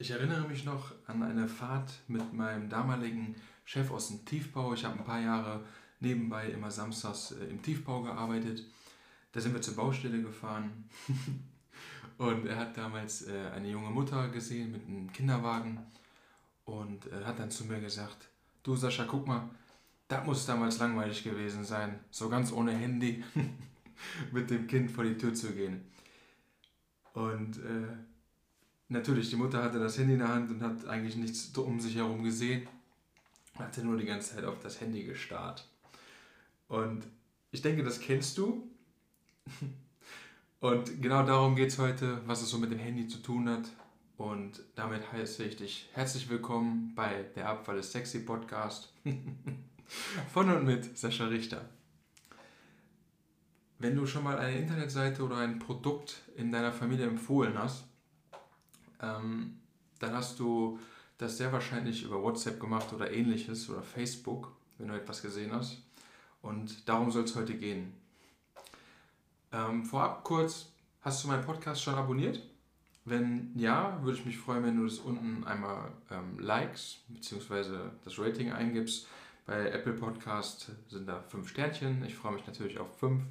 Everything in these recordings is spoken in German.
Ich erinnere mich noch an eine Fahrt mit meinem damaligen Chef aus dem Tiefbau. Ich habe ein paar Jahre nebenbei immer samstags äh, im Tiefbau gearbeitet. Da sind wir zur Baustelle gefahren. und er hat damals äh, eine junge Mutter gesehen mit einem Kinderwagen und äh, hat dann zu mir gesagt, du Sascha, guck mal, das muss damals langweilig gewesen sein, so ganz ohne Handy mit dem Kind vor die Tür zu gehen. Und äh, natürlich, die Mutter hatte das Handy in der Hand und hat eigentlich nichts um sich herum gesehen. Hatte nur die ganze Zeit auf das Handy gestarrt. Und ich denke, das kennst du. Und genau darum geht es heute, was es so mit dem Handy zu tun hat. Und damit heiße ich dich herzlich willkommen bei der Abfall ist sexy Podcast von und mit Sascha Richter. Wenn du schon mal eine Internetseite oder ein Produkt in deiner Familie empfohlen hast, ähm, dann hast du das sehr wahrscheinlich über WhatsApp gemacht oder ähnliches oder Facebook, wenn du etwas gesehen hast. Und darum soll es heute gehen. Ähm, vorab kurz, hast du meinen Podcast schon abonniert? Wenn ja, würde ich mich freuen, wenn du das unten einmal ähm, likes, beziehungsweise das Rating eingibst. Bei Apple Podcast sind da fünf Sternchen. Ich freue mich natürlich auf fünf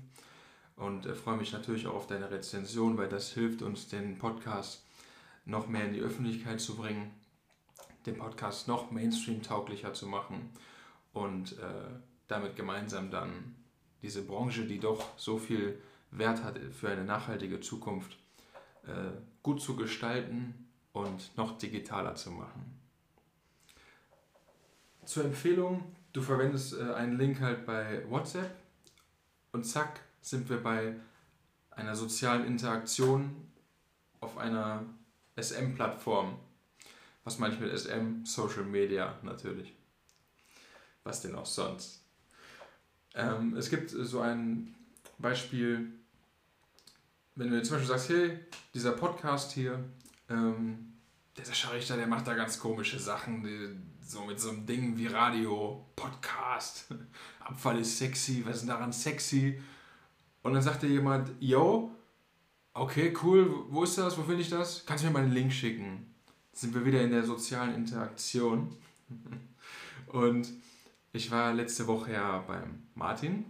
und äh, freue mich natürlich auch auf deine Rezension, weil das hilft uns, den Podcast noch mehr in die Öffentlichkeit zu bringen, den Podcast noch Mainstream-tauglicher zu machen und äh, damit gemeinsam dann diese Branche, die doch so viel Wert hat für eine nachhaltige Zukunft, äh, gut zu gestalten und noch digitaler zu machen. Zur Empfehlung, du verwendest äh, einen Link halt bei WhatsApp und zack sind wir bei einer sozialen Interaktion auf einer SM-Plattform. Was meine ich mit SM? Social Media natürlich. Was denn auch sonst? Ähm, es gibt so ein Beispiel, wenn du jetzt zum Beispiel sagst, hey, dieser Podcast hier, ähm, der Sascha Richter, der macht da ganz komische Sachen, die, so mit so einem Ding wie Radio, Podcast, Abfall ist sexy, was ist daran sexy? Und dann sagt dir jemand, yo, okay, cool, wo ist das, wo finde ich das? Kannst du mir mal einen Link schicken? Sind wir wieder in der sozialen Interaktion. Und ich war letzte Woche ja beim Martin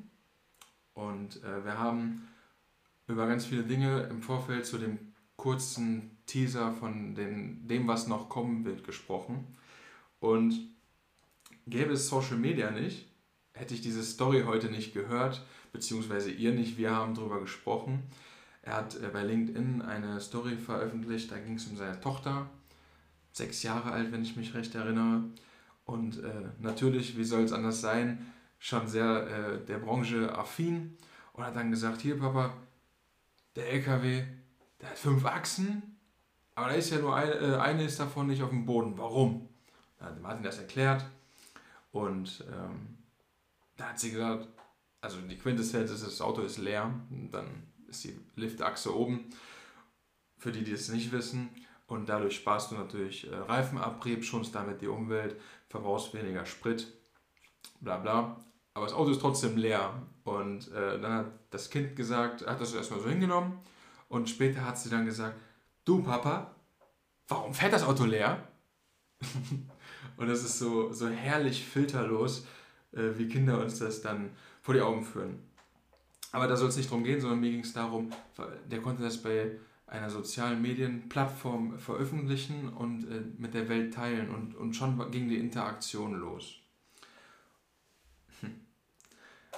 und äh, wir haben über ganz viele Dinge im Vorfeld zu dem kurzen Teaser von den, dem, was noch kommen wird, gesprochen. Und gäbe es Social Media nicht, hätte ich diese Story heute nicht gehört, beziehungsweise ihr nicht, wir haben darüber gesprochen. Er hat äh, bei LinkedIn eine Story veröffentlicht, da ging es um seine Tochter, sechs Jahre alt, wenn ich mich recht erinnere. Und äh, natürlich, wie soll es anders sein, schon sehr äh, der Branche affin und hat dann gesagt, hier Papa, der LKW, der hat fünf Achsen, aber da ist ja nur eine, äh, eine ist davon nicht auf dem Boden. Warum? Da hat Martin das erklärt und ähm, da hat sie gesagt, also die Quintessenz ist, das Auto ist leer, dann ist die Liftachse oben, für die, die es nicht wissen. Und dadurch sparst du natürlich äh, Reifenabrieb, schonst damit die Umwelt, verbrauchst weniger Sprit, bla bla. Aber das Auto ist trotzdem leer. Und äh, dann hat das Kind gesagt, hat das erstmal so hingenommen. Und später hat sie dann gesagt, du Papa, warum fährt das Auto leer? und das ist so, so herrlich filterlos, äh, wie Kinder uns das dann vor die Augen führen. Aber da soll es nicht darum gehen, sondern mir ging es darum, der konnte das bei einer sozialen Medienplattform veröffentlichen und äh, mit der Welt teilen und, und schon ging die Interaktion los. Hm.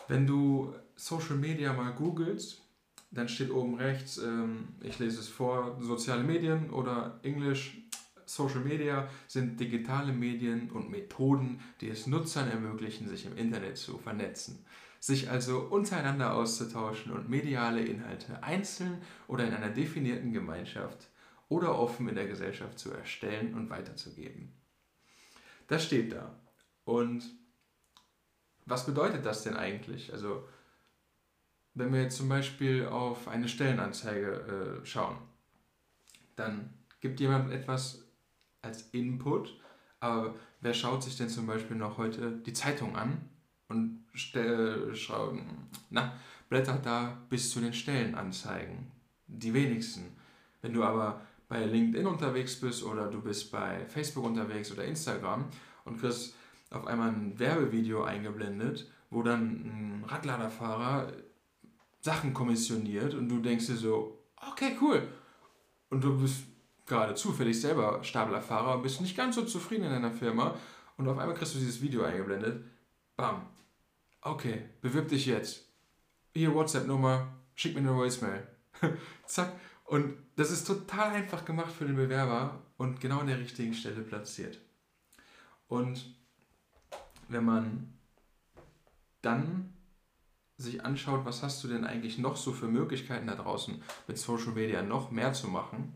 Wenn du Social Media mal googelst, dann steht oben rechts, ähm, ich lese es vor, soziale Medien oder Englisch, Social Media sind digitale Medien und Methoden, die es Nutzern ermöglichen, sich im Internet zu vernetzen sich also untereinander auszutauschen und mediale Inhalte einzeln oder in einer definierten Gemeinschaft oder offen in der Gesellschaft zu erstellen und weiterzugeben. Das steht da. Und was bedeutet das denn eigentlich? Also, wenn wir jetzt zum Beispiel auf eine Stellenanzeige äh, schauen, dann gibt jemand etwas als Input, aber wer schaut sich denn zum Beispiel noch heute die Zeitung an und na, blättert da bis zu den Stellenanzeigen. Die wenigsten. Wenn du aber bei LinkedIn unterwegs bist oder du bist bei Facebook unterwegs oder Instagram und kriegst auf einmal ein Werbevideo eingeblendet, wo dann ein Radladerfahrer Sachen kommissioniert und du denkst dir so, okay, cool. Und du bist gerade zufällig selber Staplerfahrer und bist nicht ganz so zufrieden in deiner Firma und auf einmal kriegst du dieses Video eingeblendet. Bam. Okay, bewirb dich jetzt. Hier WhatsApp-Nummer, schick mir eine Voicemail. Zack. Und das ist total einfach gemacht für den Bewerber und genau an der richtigen Stelle platziert. Und wenn man dann sich anschaut, was hast du denn eigentlich noch so für Möglichkeiten da draußen mit Social Media noch mehr zu machen,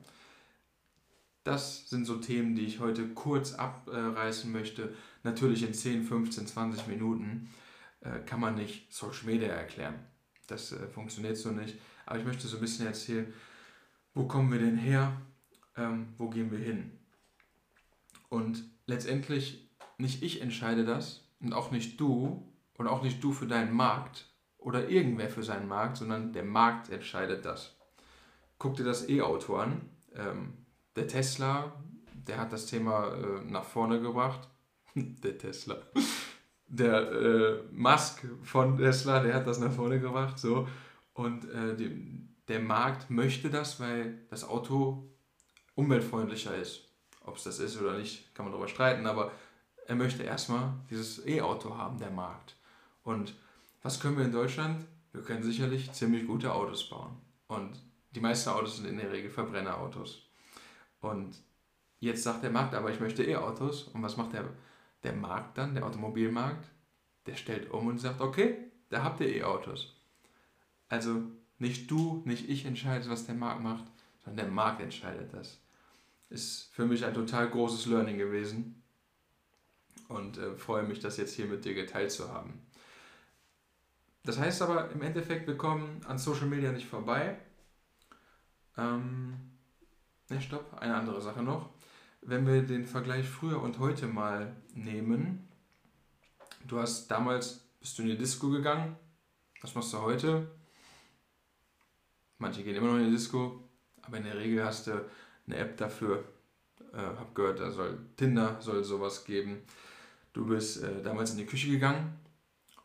das sind so Themen, die ich heute kurz abreißen möchte. Natürlich in 10, 15, 20 Minuten kann man nicht Social Media erklären. Das äh, funktioniert so nicht. Aber ich möchte so ein bisschen erzählen, wo kommen wir denn her, ähm, wo gehen wir hin. Und letztendlich nicht ich entscheide das und auch nicht du und auch nicht du für deinen Markt oder irgendwer für seinen Markt, sondern der Markt entscheidet das. Guck dir das E-Auto an. Ähm, der Tesla, der hat das Thema äh, nach vorne gebracht. der Tesla. Der äh, Musk von Tesla, der hat das nach vorne gebracht. So. Und äh, die, der Markt möchte das, weil das Auto umweltfreundlicher ist. Ob es das ist oder nicht, kann man darüber streiten, aber er möchte erstmal dieses E-Auto haben, der Markt. Und was können wir in Deutschland? Wir können sicherlich ziemlich gute Autos bauen. Und die meisten Autos sind in der Regel Verbrennerautos. Und jetzt sagt der Markt, aber ich möchte E-Autos. Und was macht der, der Markt dann, der Automobilmarkt? Der stellt um und sagt, okay, da habt ihr E-Autos. Also nicht du, nicht ich entscheide, was der Markt macht, sondern der Markt entscheidet das. Ist für mich ein total großes Learning gewesen. Und äh, freue mich, das jetzt hier mit dir geteilt zu haben. Das heißt aber im Endeffekt, wir kommen an Social Media nicht vorbei. Ähm, Ne, stopp, eine andere Sache noch. Wenn wir den Vergleich früher und heute mal nehmen, du hast damals, bist du in die Disco gegangen, was machst du heute? Manche gehen immer noch in die Disco, aber in der Regel hast du eine App dafür. Äh, hab gehört, da soll Tinder soll sowas geben. Du bist äh, damals in die Küche gegangen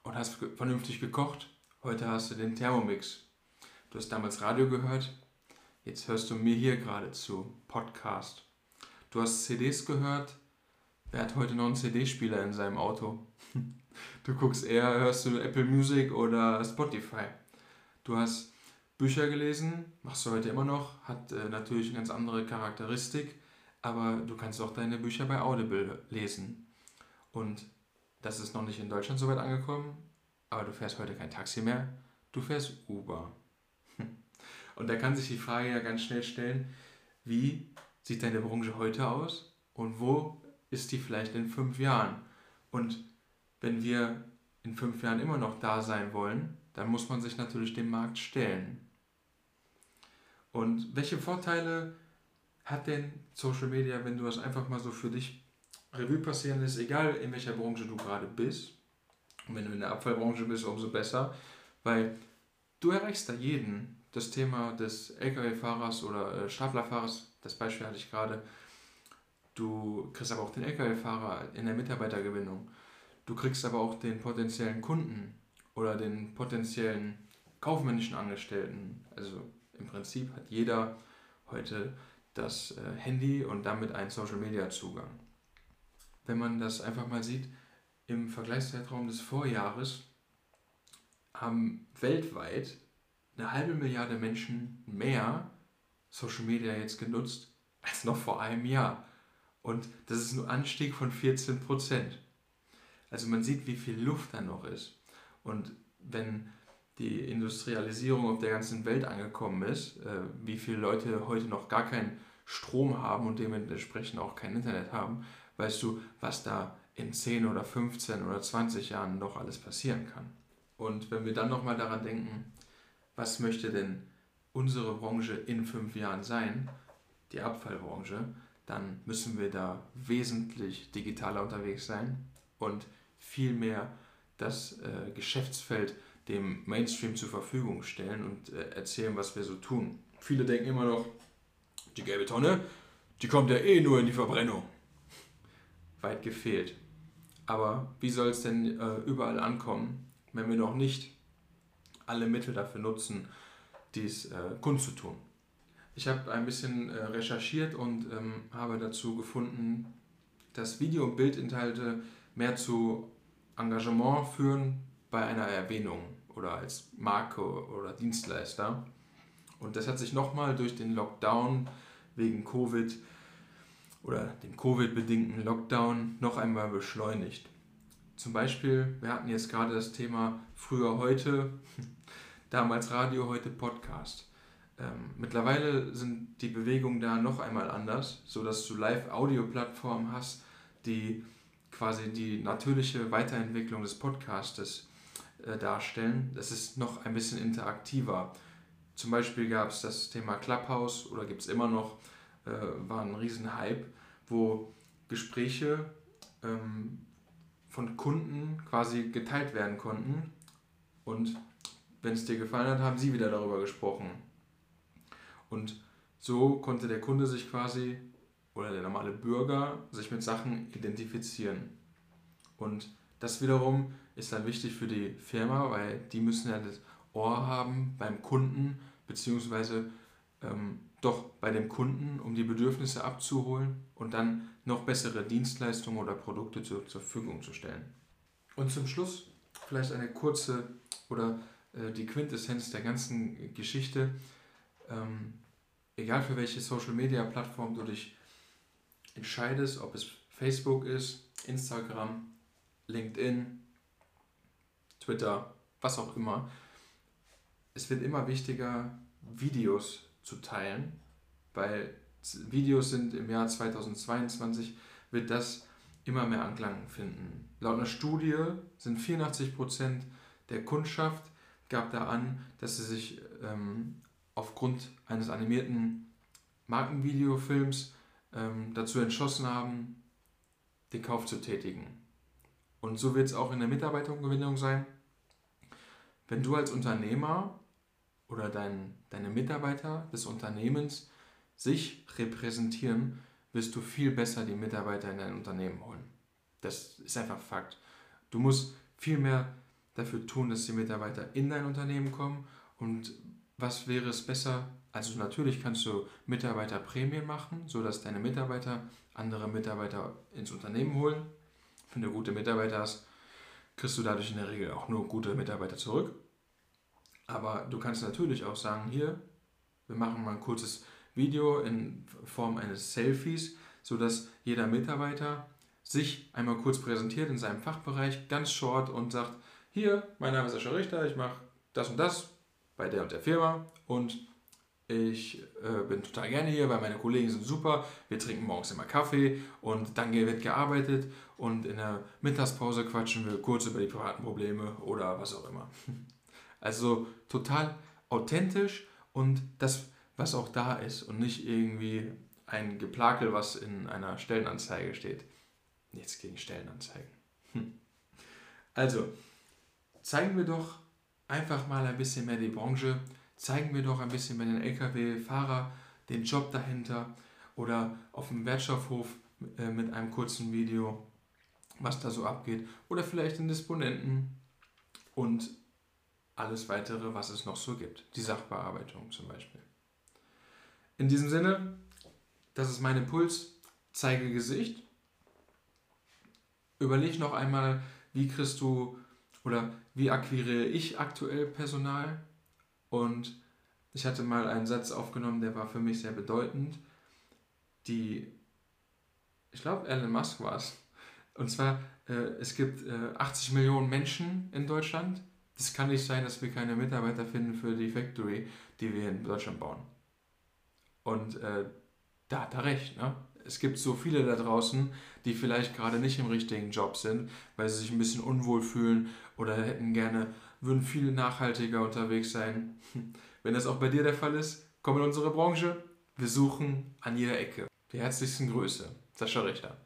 und hast vernünftig gekocht. Heute hast du den Thermomix. Du hast damals Radio gehört, Jetzt hörst du mir hier gerade zu, Podcast. Du hast CDs gehört. Wer hat heute noch einen CD-Spieler in seinem Auto? Du guckst eher, hörst du Apple Music oder Spotify. Du hast Bücher gelesen, machst du heute immer noch, hat äh, natürlich eine ganz andere Charakteristik, aber du kannst auch deine Bücher bei Audible lesen. Und das ist noch nicht in Deutschland so weit angekommen, aber du fährst heute kein Taxi mehr, du fährst Uber. Und da kann sich die Frage ja ganz schnell stellen, wie sieht deine Branche heute aus und wo ist die vielleicht in fünf Jahren? Und wenn wir in fünf Jahren immer noch da sein wollen, dann muss man sich natürlich dem Markt stellen. Und welche Vorteile hat denn Social Media, wenn du das einfach mal so für dich Revue passieren lässt, egal in welcher Branche du gerade bist? Und wenn du in der Abfallbranche bist, umso besser, weil du erreichst da jeden das Thema des Lkw-Fahrers oder äh, Staplerfahrers, das Beispiel hatte ich gerade. Du kriegst aber auch den Lkw-Fahrer in der Mitarbeitergewinnung. Du kriegst aber auch den potenziellen Kunden oder den potenziellen kaufmännischen Angestellten. Also im Prinzip hat jeder heute das äh, Handy und damit einen Social-Media-Zugang. Wenn man das einfach mal sieht, im Vergleichszeitraum des Vorjahres haben weltweit eine halbe Milliarde Menschen mehr Social Media jetzt genutzt als noch vor einem Jahr. Und das ist ein Anstieg von 14 Prozent. Also man sieht, wie viel Luft da noch ist. Und wenn die Industrialisierung auf der ganzen Welt angekommen ist, äh, wie viele Leute heute noch gar keinen Strom haben und dementsprechend auch kein Internet haben, weißt du, was da in 10 oder 15 oder 20 Jahren noch alles passieren kann. Und wenn wir dann nochmal daran denken, was möchte denn unsere Branche in fünf Jahren sein, die Abfallbranche, dann müssen wir da wesentlich digitaler unterwegs sein und viel mehr das äh, Geschäftsfeld dem Mainstream zur Verfügung stellen und äh, erzählen, was wir so tun. Viele denken immer noch, die gelbe Tonne, die kommt ja eh nur in die Verbrennung. Weit gefehlt. Aber wie soll es denn äh, überall ankommen, wenn wir noch nicht alle Mittel dafür nutzen, dies äh, kundzutun? Ich habe ein bisschen äh, recherchiert und ähm, habe dazu gefunden, dass Video- und Bildinhalte mehr zu Engagement führen bei einer Erwähnung oder als Marke oder Dienstleister. Und das hat sich nochmal durch den Lockdown wegen Covid oder dem Covid-bedingten Lockdown noch einmal beschleunigt. Zum Beispiel, wir hatten jetzt gerade das Thema früher heute, damals Radio, heute Podcast. Ähm, mittlerweile sind die Bewegungen da noch einmal anders, sodass du Live-Audio-Plattformen hast, die quasi die natürliche Weiterentwicklung des Podcastes äh, darstellen. Das ist noch ein bisschen interaktiver. Zum Beispiel gab es das Thema Clubhouse oder gibt es immer noch, äh, war ein Riesenhype, wo Gespräche ähm, von Kunden quasi geteilt werden konnten und wenn es dir gefallen hat, haben sie wieder darüber gesprochen. Und so konnte der Kunde sich quasi oder der normale Bürger sich mit Sachen identifizieren. Und das wiederum ist dann wichtig für die Firma, weil die müssen ja das Ohr haben beim Kunden, beziehungsweise ähm, doch bei dem Kunden, um die Bedürfnisse abzuholen und dann noch bessere Dienstleistungen oder Produkte zur, zur Verfügung zu stellen. Und zum Schluss vielleicht eine kurze oder äh, die Quintessenz der ganzen Geschichte. Ähm, egal für welche Social Media Plattform du dich entscheidest, ob es Facebook ist, Instagram, LinkedIn, Twitter, was auch immer, es wird immer wichtiger, Videos zu teilen, weil Videos sind im Jahr 2022, wird das immer mehr Anklang finden. Laut einer Studie sind 84% der Kundschaft gab da an, dass sie sich ähm, aufgrund eines animierten Markenvideofilms ähm, dazu entschlossen haben, den Kauf zu tätigen. Und so wird es auch in der Mitarbeitergewinnung sein. Wenn du als Unternehmer oder dein, deine Mitarbeiter des Unternehmens sich repräsentieren, wirst du viel besser die Mitarbeiter in dein Unternehmen holen. Das ist einfach Fakt. Du musst viel mehr dafür tun, dass die Mitarbeiter in dein Unternehmen kommen. Und was wäre es besser? Also natürlich kannst du Mitarbeiterprämien machen, sodass deine Mitarbeiter andere Mitarbeiter ins Unternehmen holen. Wenn du gute Mitarbeiter hast, kriegst du dadurch in der Regel auch nur gute Mitarbeiter zurück. Aber du kannst natürlich auch sagen, hier, wir machen mal ein kurzes Video in Form eines Selfies, sodass jeder Mitarbeiter sich einmal kurz präsentiert in seinem Fachbereich, ganz short und sagt, hier, mein Name ist Sascha Richter, ich mache das und das bei der und der Firma und ich äh, bin total gerne hier, weil meine Kollegen sind super. Wir trinken morgens immer Kaffee und dann wird gearbeitet und in der Mittagspause quatschen wir kurz über die privaten Probleme oder was auch immer. Also total authentisch und das, was auch da ist und nicht irgendwie ein Geplakel, was in einer Stellenanzeige steht. Nichts gegen Stellenanzeigen. Hm. Also, zeigen wir doch einfach mal ein bisschen mehr die Branche, zeigen wir doch ein bisschen mehr den Lkw-Fahrer, den Job dahinter oder auf dem Wertstoffhof äh, mit einem kurzen Video, was da so abgeht oder vielleicht den Disponenten und alles weitere, was es noch so gibt. Die Sachbearbeitung zum Beispiel. In diesem Sinne, das ist mein Impuls, zeige Gesicht. Überleg noch einmal, wie kriegst du oder wie akquiriere ich aktuell Personal? Und ich hatte mal einen Satz aufgenommen, der war für mich sehr bedeutend. Die, ich glaube, Elon Musk war es. Und zwar, äh, es gibt äh, 80 Millionen Menschen in Deutschland. Das kann nicht sein, dass wir keine Mitarbeiter finden für die Factory, die wir in Deutschland bauen. Und äh, da hat er recht. Ne? Es gibt so viele da draußen, die vielleicht gerade nicht im richtigen Job sind, weil sie sich ein bisschen unwohl fühlen oder hätten gerne, würden viel nachhaltiger unterwegs sein. Wenn das auch bei dir der Fall ist, komm in unsere Branche. Wir suchen an jeder Ecke. Die herzlichsten Grüße. Sascha Richter.